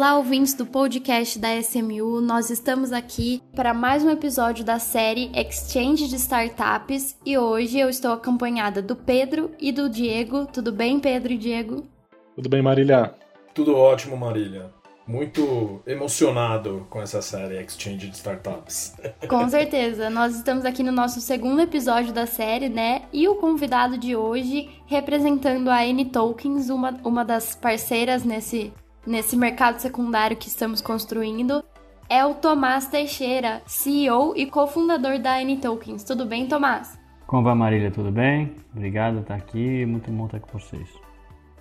Olá, ouvintes do podcast da SMU. Nós estamos aqui para mais um episódio da série Exchange de Startups e hoje eu estou acompanhada do Pedro e do Diego. Tudo bem, Pedro e Diego? Tudo bem, Marília? Tudo ótimo, Marília. Muito emocionado com essa série Exchange de Startups. Com certeza. Nós estamos aqui no nosso segundo episódio da série, né? E o convidado de hoje, representando a N Tokens, uma, uma das parceiras nesse, nesse mercado secundário que estamos construindo, é o Tomás Teixeira, CEO e cofundador da N Tokens. Tudo bem, Tomás? Como vai, Marília? Tudo bem? Obrigado por estar aqui. Muito bom estar com vocês.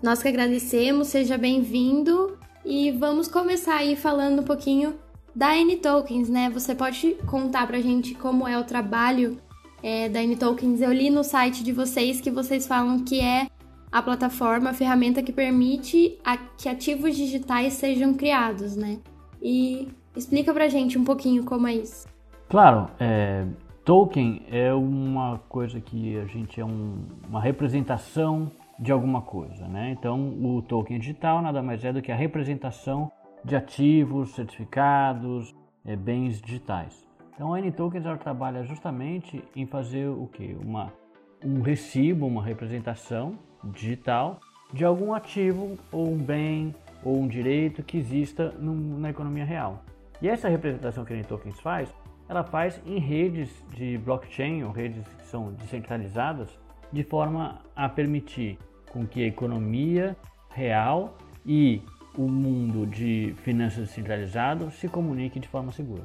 Nós que agradecemos, seja bem-vindo. E vamos começar aí falando um pouquinho da N-Tokens, né? Você pode contar pra gente como é o trabalho é, da N-Tokens? Eu li no site de vocês que vocês falam que é a plataforma, a ferramenta que permite a, que ativos digitais sejam criados, né? E explica pra gente um pouquinho como é isso. Claro, é, token é uma coisa que a gente é um, uma representação de alguma coisa. Né? Então, o token digital nada mais é do que a representação de ativos, certificados, é, bens digitais. Então, a N-Tokens trabalha justamente em fazer o que? Uma, um recibo, uma representação digital de algum ativo ou um bem ou um direito que exista na economia real. E essa representação que a N-Tokens faz, ela faz em redes de blockchain ou redes que são descentralizadas, de forma a permitir com que a economia real e o mundo de finanças descentralizado se comunique de forma segura.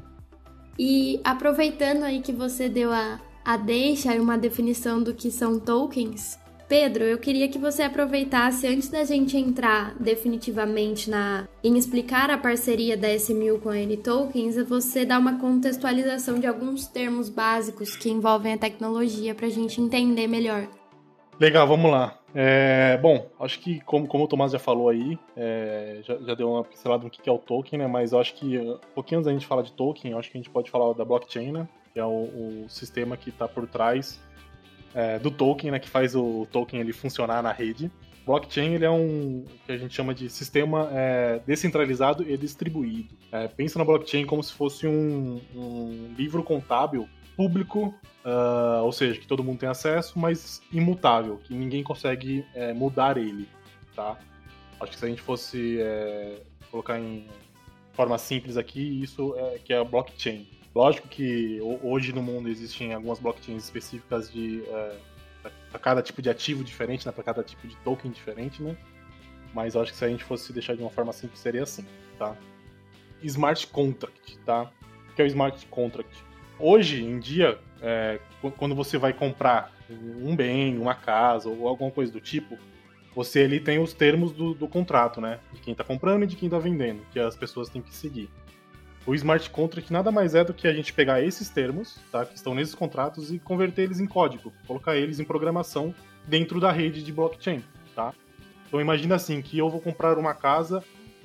E aproveitando aí que você deu a, a deixa e uma definição do que são tokens, Pedro, eu queria que você aproveitasse antes da gente entrar definitivamente na em explicar a parceria da S1000 com a N Tokens, você dar uma contextualização de alguns termos básicos que envolvem a tecnologia para a gente entender melhor. Legal, vamos lá. É, bom, acho que como, como o Tomás já falou aí, é, já, já, deu uma pincelada no que é o token, né? Mas acho que um pouquinho antes da gente falar de token, acho que a gente pode falar da blockchain, né? Que é o, o sistema que está por trás é, do token, né? Que faz o token ele funcionar na rede. Blockchain ele é um que a gente chama de sistema é, descentralizado e distribuído. É, pensa na blockchain como se fosse um, um livro contábil público, uh, ou seja, que todo mundo tem acesso, mas imutável, que ninguém consegue é, mudar ele, tá? Acho que se a gente fosse é, colocar em forma simples aqui, isso é que é a blockchain. Lógico que hoje no mundo existem algumas blockchains específicas de é, para cada tipo de ativo diferente, né, para cada tipo de token diferente, né? Mas acho que se a gente fosse deixar de uma forma simples seria assim, tá? Smart contract, tá? O que é o smart contract? Hoje em dia, é, quando você vai comprar um bem, uma casa ou alguma coisa do tipo, você ali tem os termos do, do contrato, né? De quem está comprando e de quem está vendendo, que as pessoas têm que seguir. O smart contract nada mais é do que a gente pegar esses termos, tá, que estão nesses contratos e converter eles em código, colocar eles em programação dentro da rede de blockchain, tá? Então imagina assim que eu vou comprar uma casa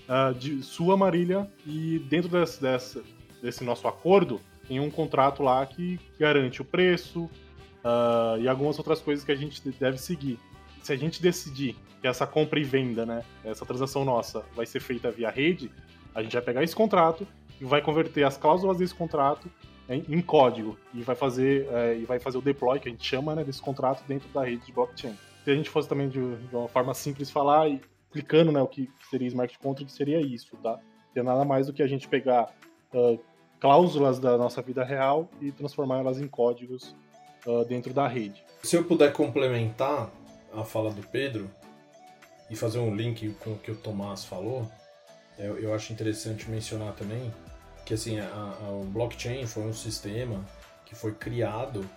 uh, de sua Marília e dentro desse, desse, desse nosso acordo tem um contrato lá que garante o preço uh, e algumas outras coisas que a gente deve seguir. Se a gente decidir que essa compra e venda, né, essa transação nossa, vai ser feita via rede, a gente vai pegar esse contrato vai converter as cláusulas desse contrato em, em código e vai fazer é, e vai fazer o deploy que a gente chama né, desse contrato dentro da rede de blockchain. Se a gente fosse também de, de uma forma simples falar e explicando né, o que seria smart contract, seria isso, tá? É nada mais do que a gente pegar uh, cláusulas da nossa vida real e transformá-las em códigos uh, dentro da rede. Se eu puder complementar a fala do Pedro e fazer um link com o que o Tomás falou, eu, eu acho interessante mencionar também que assim a, a, o blockchain foi um sistema que foi criado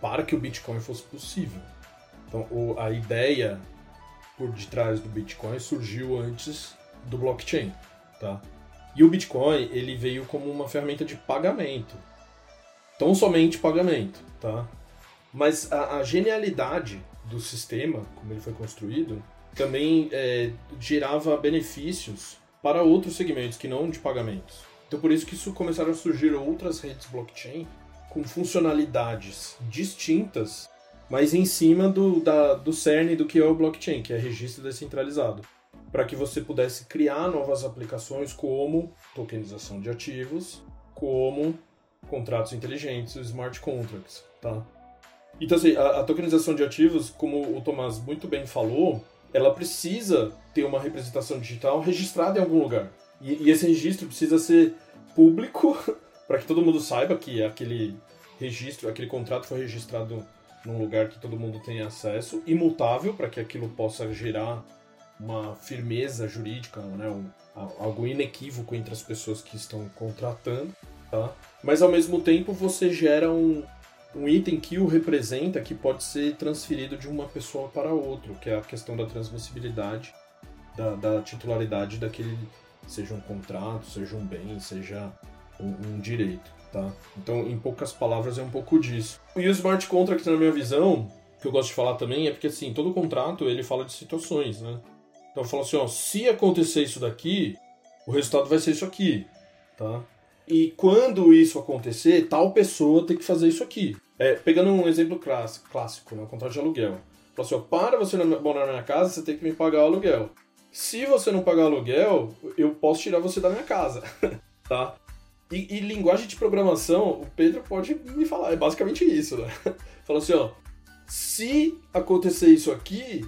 para que o Bitcoin fosse possível. Então o, a ideia por detrás do Bitcoin surgiu antes do blockchain, tá? E o Bitcoin, ele veio como uma ferramenta de pagamento. Tão somente pagamento, tá? Mas a, a genialidade do sistema, como ele foi construído, também é, gerava benefícios para outros segmentos que não de pagamentos. Então por isso que isso começaram a surgir outras redes blockchain com funcionalidades distintas, mas em cima do, da, do cerne do que é o blockchain, que é registro descentralizado. para que você pudesse criar novas aplicações como tokenização de ativos, como contratos inteligentes, smart contracts, tá? Então, assim, a, a tokenização de ativos, como o Tomás muito bem falou, ela precisa ter uma representação digital registrada em algum lugar. E, e esse registro precisa ser público para que todo mundo saiba que aquele registro, aquele contrato foi registrado num lugar que todo mundo tenha acesso, imutável para que aquilo possa gerar uma firmeza jurídica, né, um, algo inequívoco entre as pessoas que estão contratando, tá? Mas ao mesmo tempo você gera um, um item que o representa que pode ser transferido de uma pessoa para outra, que é a questão da transmissibilidade da, da titularidade daquele, seja um contrato, seja um bem, seja um, um direito, tá? Então, em poucas palavras, é um pouco disso. E o smart contract, na minha visão, que eu gosto de falar também, é porque assim, todo contrato ele fala de situações, né? Então, eu falo assim, ó, se acontecer isso daqui, o resultado vai ser isso aqui, tá? E quando isso acontecer, tal pessoa tem que fazer isso aqui. É, pegando um exemplo clássico, né, um contrato de aluguel. Fala assim, ó, para você morar na minha casa, você tem que me pagar o aluguel. Se você não pagar aluguel, eu posso tirar você da minha casa, tá? E, e, linguagem de programação, o Pedro pode me falar, é basicamente isso, né? Fala assim, ó, se acontecer isso aqui,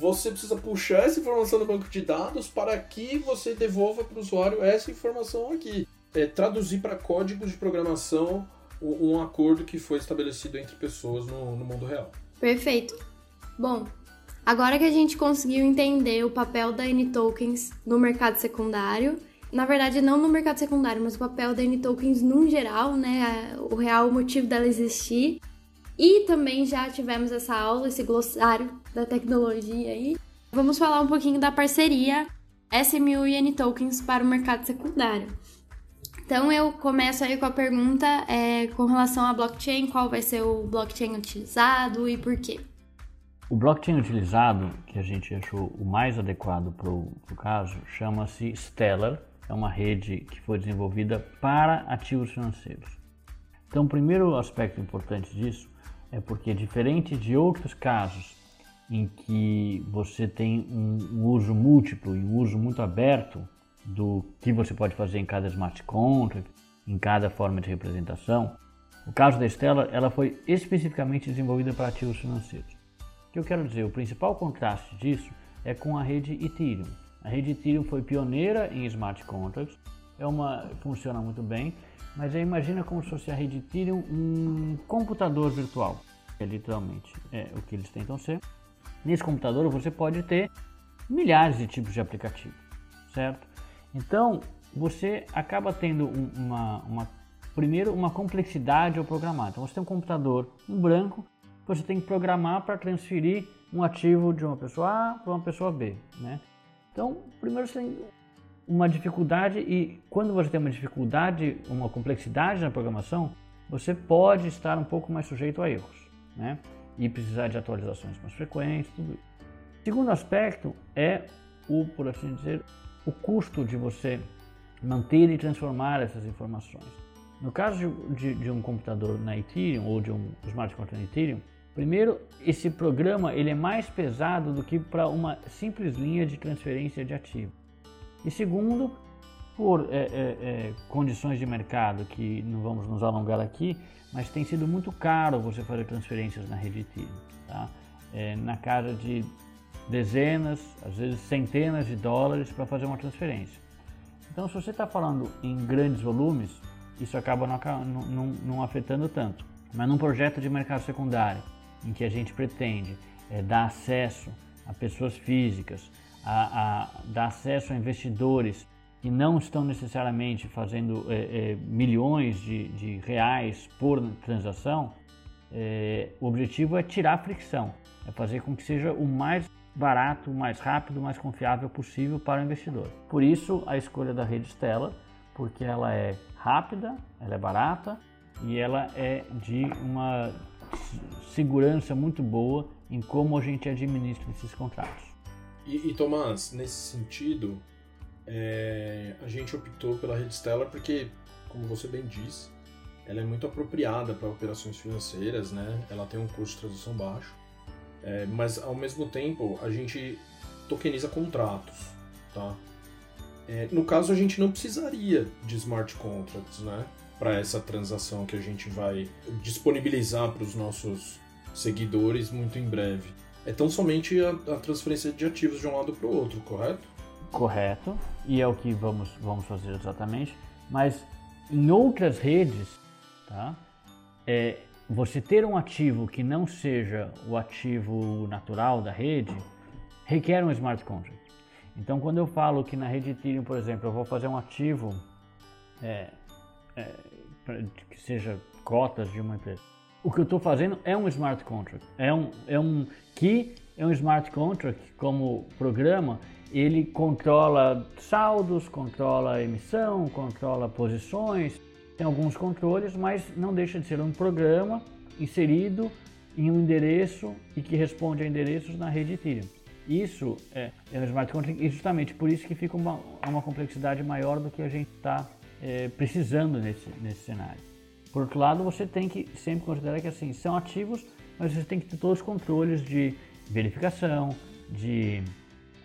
você precisa puxar essa informação do banco de dados para que você devolva para o usuário essa informação aqui é, traduzir para código de programação um, acordo que foi estabelecido entre pessoas no, no mundo real. Perfeito. Bom, agora que a gente conseguiu entender o papel da N-Tokens no mercado secundário, na verdade não no mercado secundário, mas o papel da N-Tokens no geral, né, o real motivo dela existir, e também já tivemos essa aula, esse glossário da tecnologia aí, vamos falar um pouquinho da parceria SMU e N-Tokens para o mercado secundário. Então eu começo aí com a pergunta é, com relação à blockchain, qual vai ser o blockchain utilizado e por quê? O blockchain utilizado, que a gente achou o mais adequado para o caso, chama-se Stellar, é uma rede que foi desenvolvida para ativos financeiros. Então, o primeiro aspecto importante disso é porque, diferente de outros casos em que você tem um, um uso múltiplo e um uso muito aberto do que você pode fazer em cada smart contract, em cada forma de representação. O caso da Stella, ela foi especificamente desenvolvida para ativos financeiros. O que eu quero dizer, o principal contraste disso é com a rede Ethereum. A rede Ethereum foi pioneira em smart contracts, é uma funciona muito bem, mas aí imagina como se fosse a rede Ethereum um computador virtual, é literalmente é o que eles tentam ser. Nesse computador você pode ter milhares de tipos de aplicativos, certo? Então, você acaba tendo uma, uma primeiro uma complexidade ao programar. Então, você tem um computador em branco, você tem que programar para transferir um ativo de uma pessoa A para uma pessoa B, né? Então, primeiro você tem uma dificuldade e quando você tem uma dificuldade, uma complexidade na programação, você pode estar um pouco mais sujeito a erros, né? E precisar de atualizações mais frequentes, tudo isso. Segundo aspecto é o, por assim dizer, o custo de você manter e transformar essas informações. No caso de, de, um computador na Ethereum ou de um smart contract na Ethereum, primeiro, esse programa ele é mais pesado do que para uma simples linha de transferência de ativo. E segundo, por é, é, é, condições de mercado que não vamos nos alongar aqui, mas tem sido muito caro você fazer transferências na rede Ethereum. Tá? É, na casa de dezenas, às vezes centenas de dólares para fazer uma transferência. Então, se você está falando em grandes volumes, isso acaba não, não, não, afetando tanto. Mas num projeto de mercado secundário, em que a gente pretende é, dar acesso a pessoas físicas, a, a, dar acesso a investidores que não estão necessariamente fazendo é, é, milhões de, de, reais por transação, o objetivo é tirar a fricção, é fazer com que seja o mais barato, mais rápido, mais confiável possível para o investidor. Por isso a escolha da rede Stella, porque ela é rápida, ela é barata e ela é de uma segurança muito boa em como a gente administra esses contratos. E, e Tomás, nesse sentido, é, a gente optou pela rede Stellar porque, como você bem disse, ela é muito apropriada para operações financeiras, né? Ela tem um custo de tradução baixo é, mas ao mesmo tempo, a gente tokeniza contratos, tá? É, no caso, a gente não precisaria de smart contracts, né? Para essa transação que a gente vai disponibilizar para os nossos seguidores muito em breve. É tão somente a, a transferência de ativos de um lado para o outro, correto? Correto, e é o que vamos, vamos fazer exatamente. Mas em outras redes, tá? É, você ter um ativo que não seja o ativo natural da rede requer um smart contract. Então, quando eu falo que na rede Ethereum, por exemplo, eu vou fazer um ativo é, é, que seja cotas de uma empresa, o que eu estou fazendo é um smart contract. É um, é um que é um smart contract como programa. Ele controla saldos, controla emissão, controla posições, tem alguns controles, mas não deixa de ser um programa inserido em um endereço e que responde a endereços na rede Ethereum. Isso é, é um smart contract e justamente por isso que fica uma, uma complexidade maior do que a gente está é, precisando nesse, nesse cenário. Por outro lado, você tem que sempre considerar que assim são ativos, mas você tem que ter todos os controles de verificação, de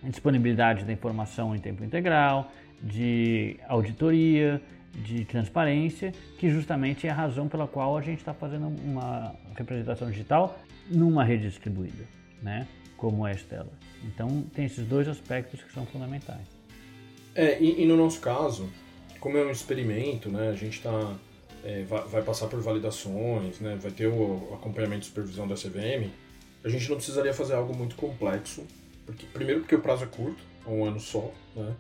disponibilidade da informação em tempo integral, de auditoria, de transparência, que justamente é a razão pela qual a gente está fazendo uma representação digital numa rede distribuída, né? como é a Stellar. Então tem esses dois aspectos que são fundamentais. É, e, e no nosso caso, como é um experimento, né, a gente está é, vai, vai, passar por validações, né, vai ter o acompanhamento e supervisão da CVM, a gente não precisaria fazer algo muito complexo, porque primeiro porque o prazo é curto, é um ano só, né,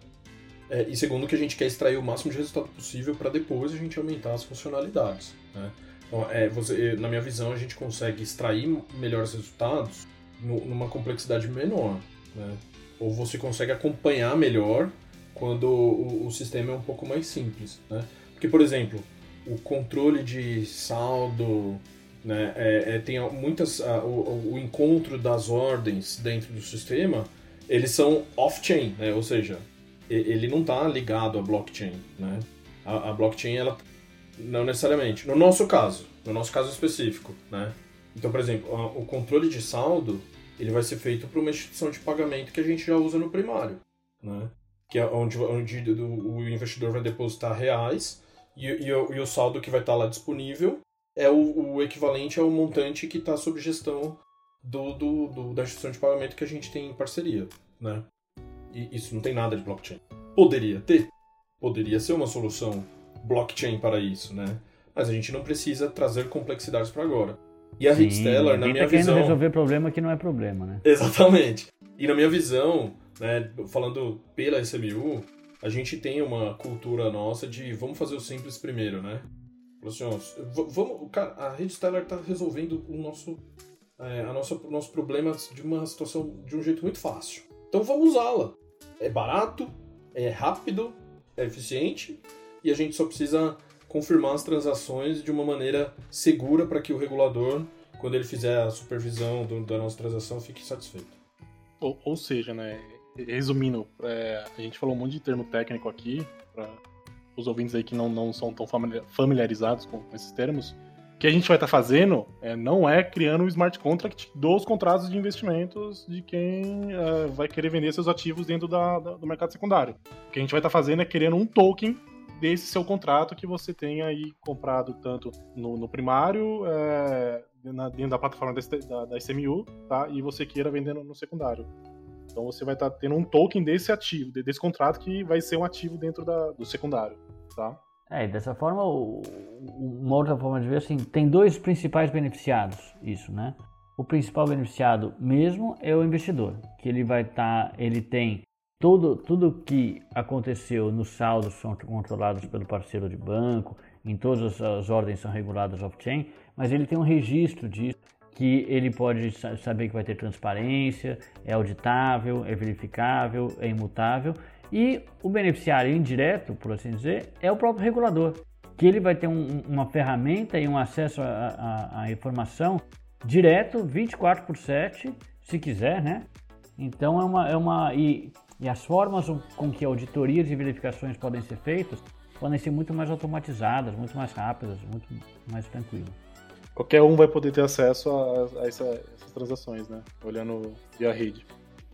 é, e segundo que a gente quer extrair o máximo de resultado possível para depois a gente aumentar as funcionalidades. Né? Então, é, você, na minha visão, a gente consegue extrair melhores resultados no, numa complexidade menor. Né? Ou você consegue acompanhar melhor quando o, o, sistema é um pouco mais simples. Né? Porque, por exemplo, o controle de saldo, né, é, é, tem muitas o, o, encontro das ordens dentro do sistema eles são off-chain, né? ou seja, ele não está ligado à blockchain, né? A, a, blockchain, ela não necessariamente. No nosso caso, no nosso caso específico, né? Então, por exemplo, a, o controle de saldo, ele vai ser feito para uma instituição de pagamento que a gente já usa no primário, né? Que é onde, onde o, investidor vai depositar reais e, e, o, e, o, saldo que vai estar tá lá disponível é o, o equivalente ao montante que está sob gestão do, do, do, da instituição de pagamento que a gente tem em parceria, né? E isso não tem nada de blockchain. Poderia ter, poderia ser uma solução blockchain para isso, né? Mas a gente não precisa trazer complexidades para agora. E a Sim, Stellar, na minha tá visão. resolver problema que não é problema, né? Exatamente. E na minha visão, né, falando pela SMU, a gente tem uma cultura nossa de vamos fazer o simples primeiro, né? Assim, ó, vamos, cara, a Rede Stellar está resolvendo o nosso, é, a nossa, o nosso problema de uma situação de um jeito muito fácil. Então vamos usá-la é barato, é rápido, é eficiente e a gente só precisa confirmar as transações de uma maneira segura para que o regulador, quando ele fizer a supervisão do, da nossa transação, fique satisfeito. Ou, ou seja, né, resumindo, é, a gente falou um monte de termo técnico aqui, para os ouvintes aí que não, não são tão familiarizados com esses termos, que a gente vai estar tá fazendo é, não é criando um smart contract dos contratos de investimentos de quem é, vai querer vender seus ativos dentro da, da, do mercado secundário. O que a gente vai estar tá fazendo é criando um token desse seu contrato que você tenha aí comprado tanto no, no primário, é, na, dentro da plataforma da, da, SMU, tá? E você queira vender no, no secundário. Então você vai estar tá tendo um token desse ativo, desse contrato que vai ser um ativo dentro da, do secundário, tá? É, dessa forma, uma outra forma de ver assim, tem dois principais beneficiados isso, né? O principal beneficiado mesmo é o investidor, que ele vai estar, tá, ele tem tudo tudo que aconteceu nos saldos são controlados pelo parceiro de banco, em todas as ordens são reguladas off-chain, mas ele tem um registro disso que ele pode saber que vai ter transparência, é auditável, é verificável, é imutável e o beneficiário indireto, por assim dizer, é o próprio regulador, que ele vai ter um, uma ferramenta e um acesso à informação direto, 24 por 7, se quiser, né? Então é uma. É uma e, e as formas com que auditorias e verificações podem ser feitas podem ser muito mais automatizadas, muito mais rápidas, muito mais tranquilas. Qualquer um vai poder ter acesso a, a essa, essas transações, né? Olhando via rede.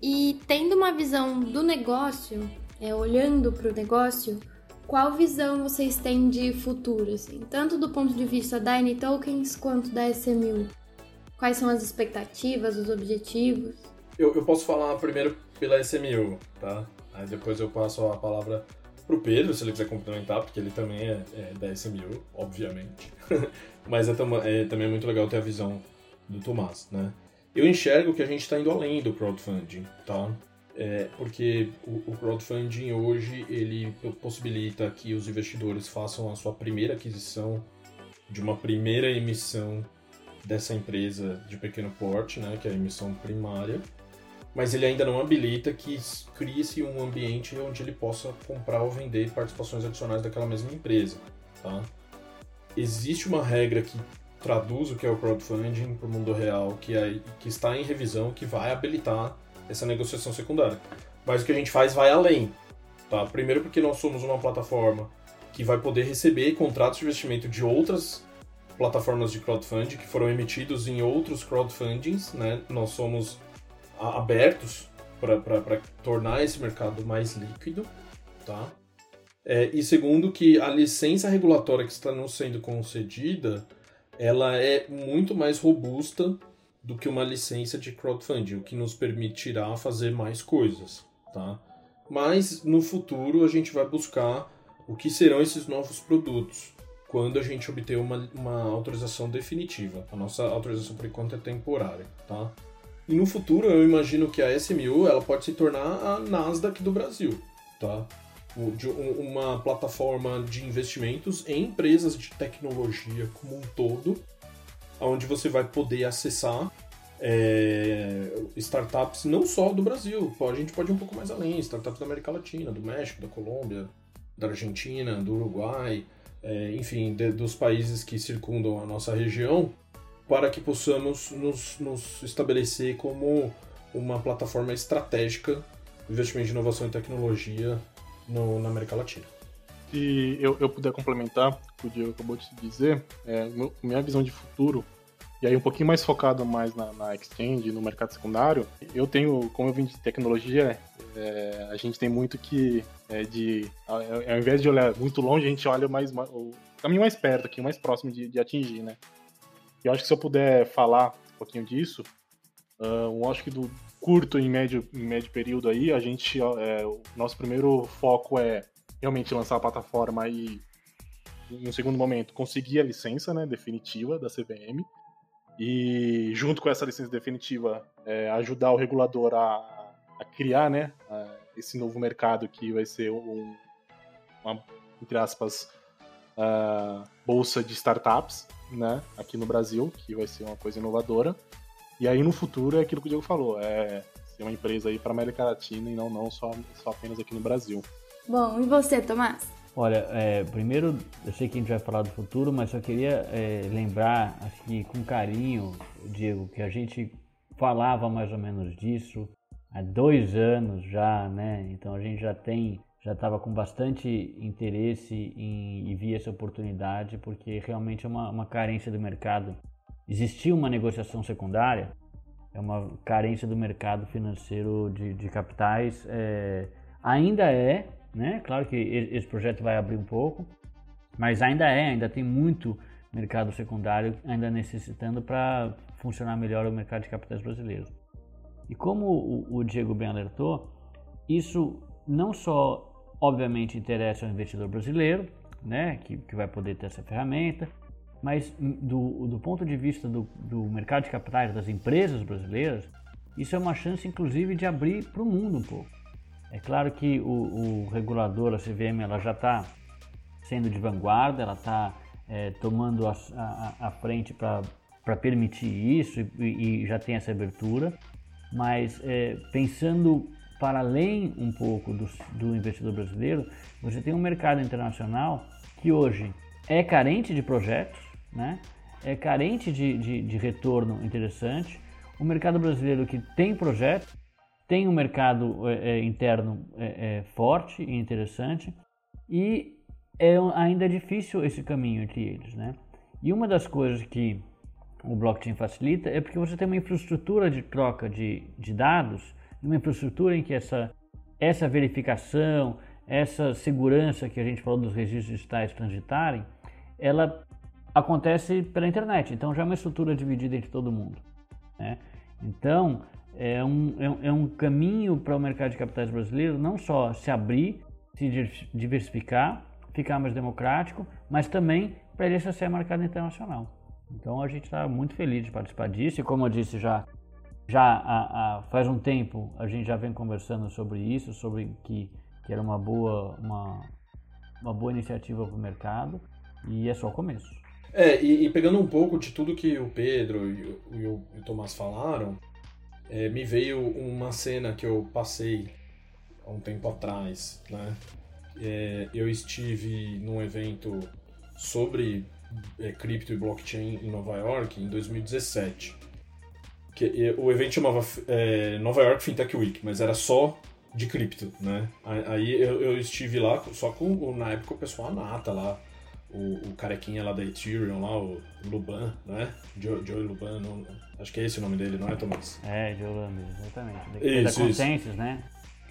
E tendo uma visão do negócio, é, olhando para o negócio, qual visão vocês têm de futuro, assim, tanto do ponto de vista da N-Tokens quanto da SMU? Quais são as expectativas, os objetivos? Eu, eu posso falar primeiro pela SMU, tá? Aí depois eu passo a palavra pro Pedro, se ele quiser complementar, porque ele também é, é da SMU, obviamente. Mas é, é, também é muito legal ter a visão do Tomás, né? Eu enxergo que a gente está indo além do crowdfunding, tá? É, porque o, o, crowdfunding hoje ele possibilita que os investidores façam a sua primeira aquisição de uma primeira emissão dessa empresa de pequeno porte, né, que é a emissão primária, mas ele ainda não habilita que crie-se um ambiente onde ele possa comprar ou vender participações adicionais daquela mesma empresa. Tá? Existe uma regra que traduz o que é o crowdfunding para o mundo real, que, é, que está em revisão, que vai habilitar essa negociação secundária. Mas o que a gente faz vai além. Tá? Primeiro porque nós somos uma plataforma que vai poder receber contratos de investimento de outras plataformas de crowdfunding que foram emitidos em outros crowdfundings. Né? Nós somos abertos para tornar esse mercado mais líquido. Tá? É, e segundo que a licença regulatória que está nos sendo concedida ela é muito mais robusta do que uma licença de crowdfunding, o que nos permitirá fazer mais coisas, tá? Mas no futuro a gente vai buscar o que serão esses novos produtos quando a gente obter uma, uma autorização definitiva. A nossa autorização por enquanto é temporária, tá? E no futuro eu imagino que a SMU ela pode se tornar a Nasdaq do Brasil, tá? Uma plataforma de investimentos em empresas de tecnologia como um todo, onde você vai poder acessar é, startups não só do Brasil, a gente pode ir um pouco mais além, startups da América Latina, do México, da Colômbia, da Argentina, do Uruguai, é, enfim, de, dos países que circundam a nossa região, para que possamos nos, nos estabelecer como uma plataforma estratégica de investimento de inovação e tecnologia no, na América Latina. Se eu, eu puder complementar o que o Diego acabou de dizer, é, minha visão de futuro, e aí um pouquinho mais focado mais na, na exchange, no mercado secundário, eu tenho, como eu vim de tecnologia, é, a gente tem muito que, é, de, ao, ao invés de olhar muito longe, a gente olha mais, o caminho mais perto aqui, mais próximo de, de atingir, né? E eu acho que se eu puder falar um pouquinho disso, uh, eu acho que do curto e médio, médio período aí, a gente, é, o nosso primeiro foco é realmente lançar a plataforma e, um segundo momento, conseguir a licença né, definitiva da CVM e, junto com essa licença definitiva, é, ajudar o regulador a, a criar né, a, esse novo mercado que vai ser um, uma, entre aspas, bolsa de startups né, aqui no Brasil, que vai ser uma coisa inovadora. E aí no futuro é aquilo que o Diego falou, é ser uma empresa aí para América Latina e não, não só, só apenas aqui no Brasil. Bom, e você, Tomás? Olha, é, primeiro, eu sei que a gente vai falar do futuro, mas só queria é, lembrar, assim, com carinho, Diego, que a gente falava mais ou menos disso há dois anos já, né? Então a gente já tem, já estava com bastante interesse em, em via essa oportunidade, porque realmente é uma, uma carência do mercado. Existia uma negociação secundária, é uma carência do mercado financeiro de, de capitais, é, ainda é, né? Claro que esse projeto vai abrir um pouco, mas ainda é, ainda tem muito mercado secundário ainda necessitando para funcionar melhor o mercado de capitais brasileiro. E como o, Diego bem alertou, isso não só obviamente interessa ao investidor brasileiro, né, que, que vai poder ter essa ferramenta, mas do, do ponto de vista do, do mercado de capitais das empresas brasileiras, isso é uma chance inclusive de abrir para o mundo um pouco. É claro que o, o regulador, a CVM, ela já está sendo de vanguarda, ela está é, tomando a, a, a frente para permitir isso e, e, já tem essa abertura, mas é, pensando para além um pouco do, do investidor brasileiro, você tem um mercado internacional que hoje é carente de projetos, né? é carente de, de, de retorno interessante. O mercado brasileiro que tem projetos tem um mercado é, é, interno é, é, forte e interessante e é ainda difícil esse caminho entre eles, né? E uma das coisas que o blockchain facilita é porque você tem uma infraestrutura de troca de, de dados uma infraestrutura em que essa, essa verificação, essa segurança que a gente falou dos registros digitais transitarem, ela acontece pela internet. Então já é uma estrutura dividida entre todo mundo. Né? Então é um, é um é caminho para o mercado de capitais brasileiro não só se abrir, se diversificar, ficar mais democrático, mas também para ele acessar mercado internacional. Então a gente está muito feliz de participar disso e como eu disse já já faz um tempo a gente já vem conversando sobre isso, sobre que, que era uma boa uma, uma boa iniciativa para o mercado e é só o começo. É, e, e, pegando um pouco de tudo que o Pedro e o, e o Tomás falaram, é, me veio uma cena que eu passei há um tempo atrás, né? É, eu estive num evento sobre é, cripto e blockchain em Nova York em 2017. Que, o evento chamava é, Nova York Fintech Week, mas era só de cripto, né? Aí eu, eu estive lá só com, na época, o pessoal nata lá, o, o carequinha lá da Ethereum, lá, o Luban, né? Joe, Joe Luban, não, acho que é esse o nome dele, não é, Thomas? É, Joe Luban, exatamente. Isso, da Consensus, isso. né?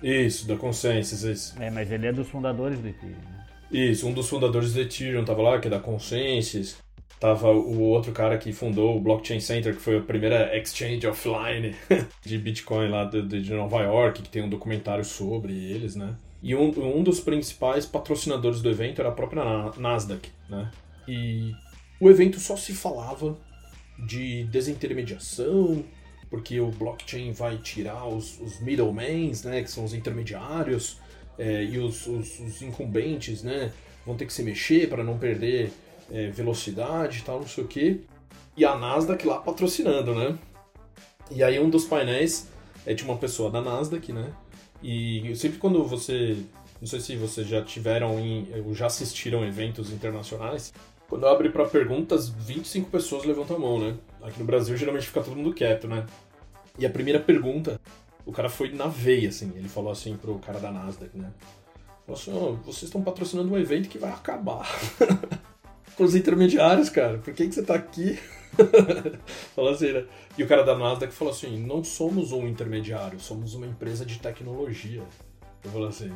Isso, da Consensus, isso. É, mas ele é dos fundadores do Ethereum, né? Isso, um dos fundadores do Ethereum tava lá, que é da Consensus. Tava o outro cara que fundou o Blockchain Center, que foi a primeira exchange offline de Bitcoin lá de, de Nova York, que tem um documentário sobre eles, né? E um, um dos principais patrocinadores do evento era a própria Nasdaq, né? E o evento só se falava de desintermediação, porque o blockchain vai tirar os, os middlemen, né, que são os intermediários, é, e os, os, os, incumbentes, né, vão ter que se mexer para não perder é, velocidade e tal, não sei o que. E a Nasdaq lá patrocinando, né? E aí um dos painéis é de uma pessoa da Nasdaq, né? E sempre quando você. Não sei se vocês já tiveram em, ou já assistiram eventos internacionais. Quando eu abro para perguntas, 25 pessoas levantam a mão, né? Aqui no Brasil geralmente fica todo mundo quieto, né? E a primeira pergunta, o cara foi na veia, assim. Ele falou assim pro cara da Nasdaq, né? Falou assim: oh, vocês estão patrocinando um evento que vai acabar. com os intermediários, cara. Por que, que você tá aqui? falou assim, né? E o cara da Nasdaq falou assim: não somos um intermediário, somos uma empresa de tecnologia. Eu falei assim: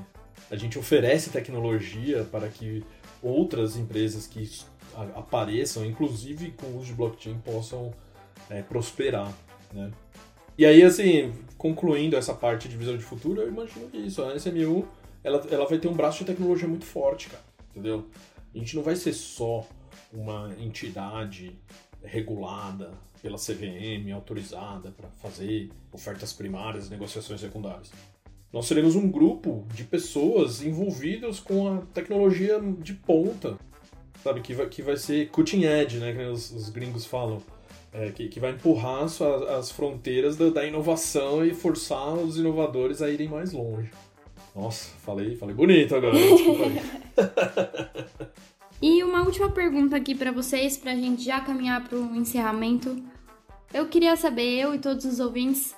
a gente oferece tecnologia para que outras empresas que apareçam, inclusive com o uso de blockchain, possam é, prosperar, né? E aí, assim, concluindo essa parte de visão de futuro, eu imagino que isso, a SMU, ela, ela vai ter um braço de tecnologia muito forte, cara, entendeu? A gente não vai ser só uma entidade regulada pela CVM, autorizada para fazer ofertas primárias negociações secundárias. Nós seremos um grupo de pessoas envolvidas com a tecnologia de ponta, sabe? Que vai, que vai ser cutting edge, né? Que os, os gringos falam. É, que, que vai empurrar as, as fronteiras da, da inovação e forçar os inovadores a irem mais longe. Nossa, falei, falei bonito agora, desculpa aí. E uma última pergunta aqui para vocês, para a gente já caminhar para o encerramento. Eu queria saber, eu e todos os ouvintes,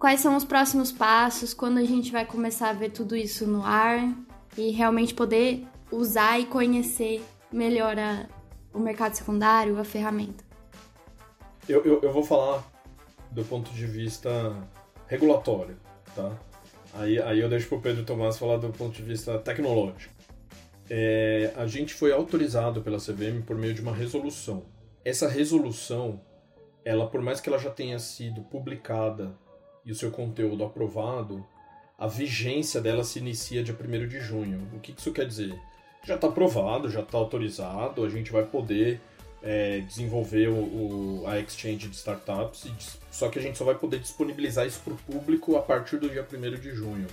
quais são os próximos passos, quando a gente vai começar a ver tudo isso no ar e realmente poder usar e conhecer melhor a, o mercado secundário, a ferramenta. Eu, eu, eu vou falar do ponto de vista regulatório, tá? Aí, aí eu deixo para o Pedro Tomás falar do ponto de vista tecnológico é, a gente foi autorizado pela CVM por meio de uma resolução. Essa resolução, ela por mais que ela já tenha sido publicada e o seu conteúdo aprovado, a vigência dela se inicia dia 1 de junho. O que isso quer dizer? Já está aprovado, já está autorizado, a gente vai poder é, desenvolver o, o, a exchange de startups, só que a gente só vai poder disponibilizar isso para o público a partir do dia 1 de junho.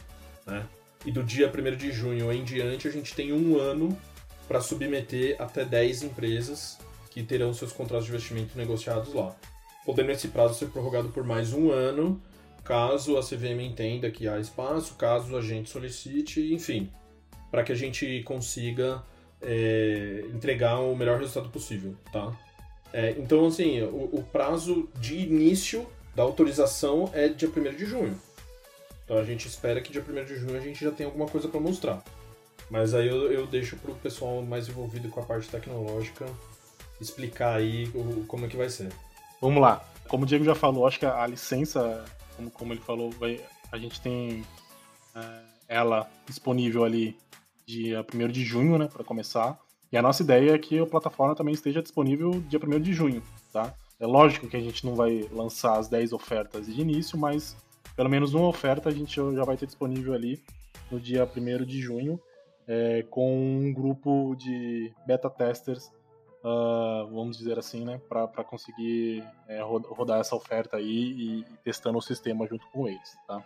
Né? E do dia 1 de junho em diante, a gente tem um ano para submeter até 10 empresas que terão seus contratos de investimento negociados lá. Podendo esse prazo ser prorrogado por mais um ano, caso a CVM entenda que há espaço, caso a gente solicite, enfim, para que a gente consiga é, entregar o melhor resultado possível, tá? É, então, assim, o, o prazo de início da autorização é dia 1 de junho. Então a gente espera que dia 1 de junho a gente já tenha alguma coisa para mostrar. Mas aí eu, eu deixo pro pessoal mais envolvido com a parte tecnológica explicar aí o, como é que vai ser. Vamos lá. Como o Diego já falou, acho que a, a licença, como, como ele falou, vai, A gente tem é, ela disponível ali dia 1 de junho, né, para começar. E a nossa ideia é que a plataforma também esteja disponível dia 1 de junho, tá? É lógico que a gente não vai lançar as 10 ofertas de início, mas pelo menos uma oferta a gente já vai ter disponível ali no dia 1 de junho, é, com um grupo de beta testers, uh, vamos dizer assim, né, para conseguir é, rodar essa oferta aí e, testando o sistema junto com eles, tá?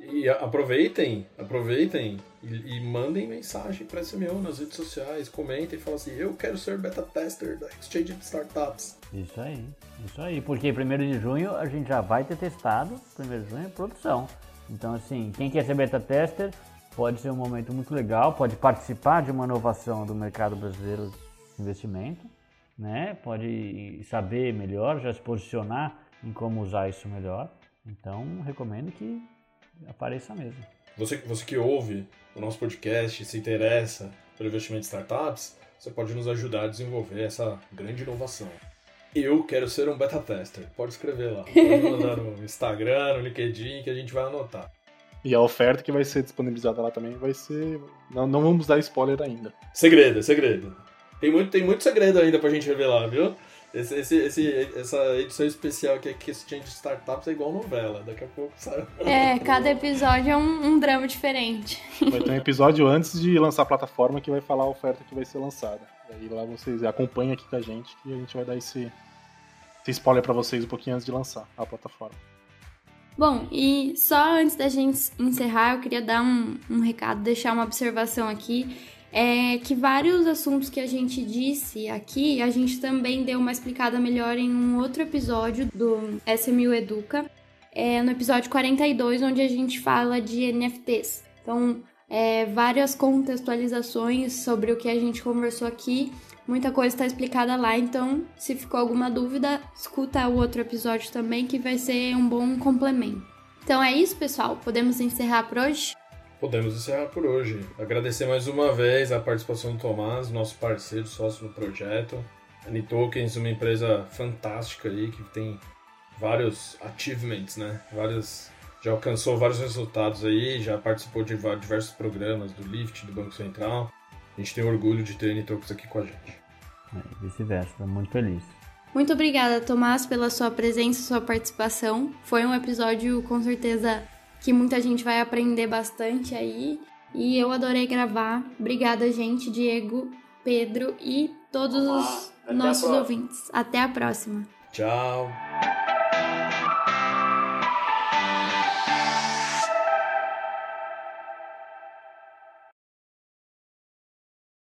E aproveitem, aproveitem e, e mandem mensagem para meu nas redes sociais, comentem e falem assim, eu quero ser beta tester da Exchange de Startups. Isso aí, isso aí, porque primeiro de junho a gente já vai ter testado, primeiro de junho é produção. Então assim, quem quer ser beta tester pode ser um momento muito legal, pode participar de uma inovação do mercado brasileiro de investimento, né? Pode saber melhor, já se posicionar em como usar isso melhor. Então recomendo que apareça mesmo. Você, você que ouve o nosso podcast, se interessa pelo investimento em startups, você pode nos ajudar a desenvolver essa grande inovação. Eu quero ser um beta tester. Pode escrever lá. Pode mandar no Instagram, no LinkedIn, que a gente vai anotar. E a oferta que vai ser disponibilizada lá também vai ser. Não, não vamos dar spoiler ainda. Segredo, segredo. Tem muito, tem muito segredo ainda pra gente revelar, viu? Esse, esse, esse, essa edição especial que é de Startups é igual novela, daqui a pouco sai. É, cada episódio é um, um, drama diferente. Vai ter um episódio antes de lançar a plataforma que vai falar a oferta que vai ser lançada. E aí lá vocês acompanham aqui com a gente que a gente vai dar esse, esse spoiler para vocês um pouquinho antes de lançar a plataforma. Bom, e só antes da gente encerrar, eu queria dar um, um recado, deixar uma observação aqui é que vários assuntos que a gente disse aqui, a gente também deu uma explicada melhor em um outro episódio do SMU Educa, é, no episódio 42, onde a gente fala de NFTs. Então, é, várias contextualizações sobre o que a gente conversou aqui. Muita coisa está explicada lá, então se ficou alguma dúvida, escuta o outro episódio também, que vai ser um bom complemento. Então é isso, pessoal. Podemos encerrar por hoje? Podemos encerrar por hoje. Agradecer mais uma vez a participação do Tomás, nosso parceiro, sócio no projeto. A Nitokens, uma empresa fantástica aí que tem vários achievements, né? Vários, já alcançou vários resultados aí, já participou de diversos programas do Lift, do Banco Central. A gente tem orgulho de ter a Nitokens aqui com a gente. É, vice-versa, estou muito feliz. Muito obrigada, Tomás, pela sua presença, sua participação. Foi um episódio com certeza que muita gente vai aprender bastante aí. E eu adorei gravar. Obrigada, gente, Diego, Pedro e todos Olá, os nossos ouvintes. Até a próxima. Tchau.